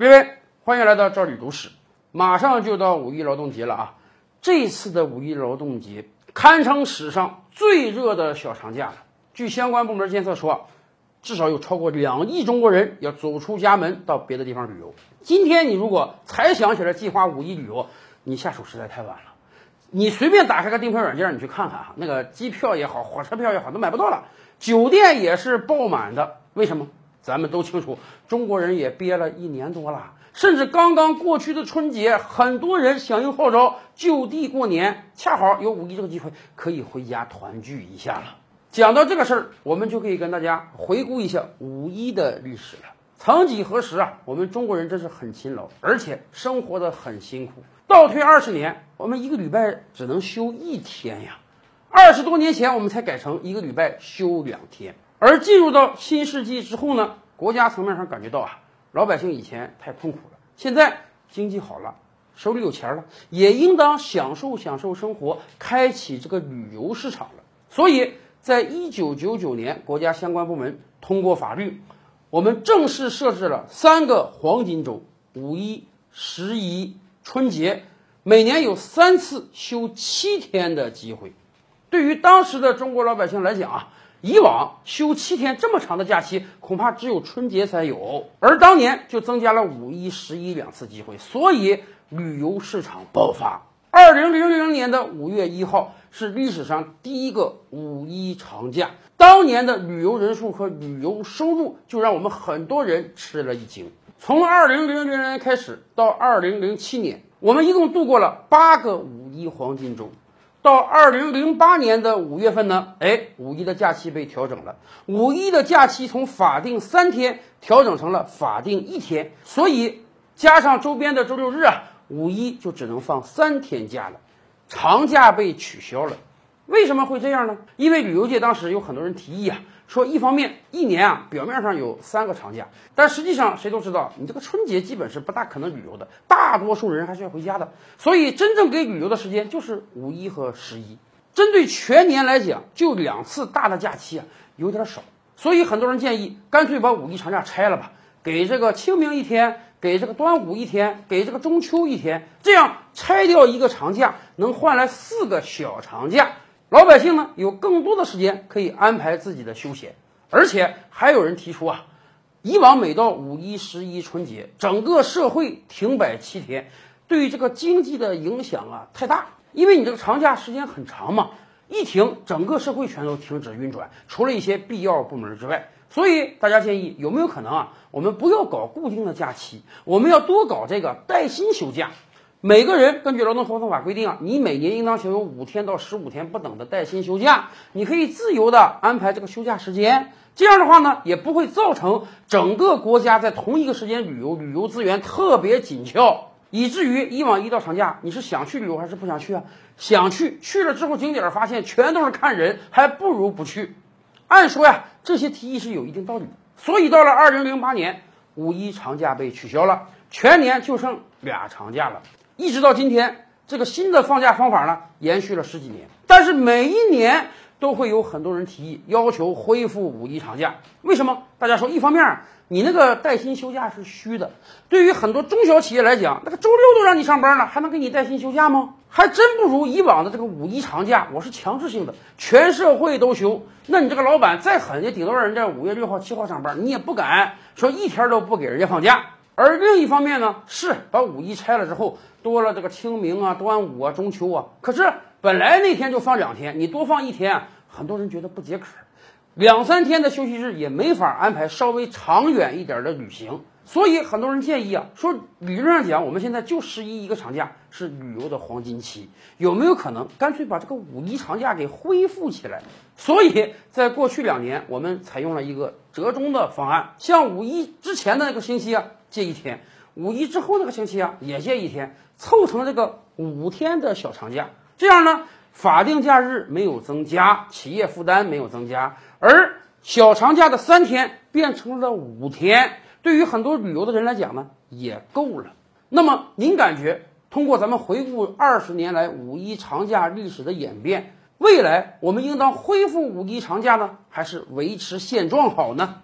各位，欢迎来到赵李读史。马上就到五一劳动节了啊！这次的五一劳动节堪称史上最热的小长假了。据相关部门监测说，至少有超过两亿中国人要走出家门到别的地方旅游。今天你如果才想起来计划五一旅游，你下手实在太晚了。你随便打开个订票软件，你去看看啊，那个机票也好，火车票也好，都买不到了。酒店也是爆满的。为什么？咱们都清楚，中国人也憋了一年多了，甚至刚刚过去的春节，很多人响应号召就地过年，恰好有五一这个机会，可以回家团聚一下了。讲到这个事儿，我们就可以跟大家回顾一下五一的历史了。曾几何时啊，我们中国人真是很勤劳，而且生活的很辛苦。倒退二十年，我们一个礼拜只能休一天呀。二十多年前，我们才改成一个礼拜休两天。而进入到新世纪之后呢，国家层面上感觉到啊，老百姓以前太痛苦了，现在经济好了，手里有钱了，也应当享受享受生活，开启这个旅游市场了。所以在一九九九年，国家相关部门通过法律，我们正式设置了三个黄金周：五一、十一。春节每年有三次休七天的机会，对于当时的中国老百姓来讲啊，以往休七天这么长的假期，恐怕只有春节才有，而当年就增加了五一、十一两次机会，所以旅游市场爆发。二零零零年的五月一号是历史上第一个五一长假，当年的旅游人数和旅游收入就让我们很多人吃了一惊。从二零零零年开始到二零零七年，我们一共度过了八个五一黄金周。到二零零八年的五月份呢，哎，五一的假期被调整了，五一的假期从法定三天调整成了法定一天，所以加上周边的周六日啊，五一就只能放三天假了，长假被取消了。为什么会这样呢？因为旅游界当时有很多人提议啊。说一方面，一年啊，表面上有三个长假，但实际上谁都知道，你这个春节基本是不大可能旅游的，大多数人还是要回家的。所以真正给旅游的时间就是五一和十一。针对全年来讲，就两次大的假期啊，有点少。所以很多人建议，干脆把五一长假拆了吧，给这个清明一天，给这个端午一天，给这个中秋一天，这样拆掉一个长假，能换来四个小长假。老百姓呢，有更多的时间可以安排自己的休闲，而且还有人提出啊，以往每到五一、十一、春节，整个社会停摆七天，对于这个经济的影响啊太大，因为你这个长假时间很长嘛，一停，整个社会全都停止运转，除了一些必要部门之外，所以大家建议有没有可能啊，我们不要搞固定的假期，我们要多搞这个带薪休假。每个人根据劳动合同法规定啊，你每年应当享有五天到十五天不等的带薪休假，你可以自由的安排这个休假时间。这样的话呢，也不会造成整个国家在同一个时间旅游，旅游资源特别紧俏，以至于以往一到长假，你是想去旅游还是不想去啊？想去，去了之后景点发现全都是看人，还不如不去。按说呀，这些提议是有一定道理的。所以到了二零零八年，五一长假被取消了，全年就剩俩长假了。一直到今天，这个新的放假方法呢，延续了十几年。但是每一年都会有很多人提议要求恢复五一长假。为什么？大家说，一方面你那个带薪休假是虚的，对于很多中小企业来讲，那个周六都让你上班了，还能给你带薪休假吗？还真不如以往的这个五一长假，我是强制性的，全社会都休。那你这个老板再狠，也顶多让人家五月六号、七号上班，你也不敢说一天都不给人家放假。而另一方面呢，是把五一拆了之后，多了这个清明啊、端午啊、中秋啊。可是本来那天就放两天，你多放一天，很多人觉得不解渴。两三天的休息日也没法安排稍微长远一点的旅行。所以很多人建议啊，说理论上讲，我们现在就十一一个长假是旅游的黄金期，有没有可能干脆把这个五一长假给恢复起来？所以在过去两年，我们采用了一个折中的方案，像五一之前的那个星期啊。借一天，五一之后那个星期啊，也借一天，凑成这个五天的小长假。这样呢，法定假日没有增加，企业负担没有增加，而小长假的三天变成了五天，对于很多旅游的人来讲呢，也够了。那么您感觉，通过咱们回顾二十年来五一长假历史的演变，未来我们应当恢复五一长假呢，还是维持现状好呢？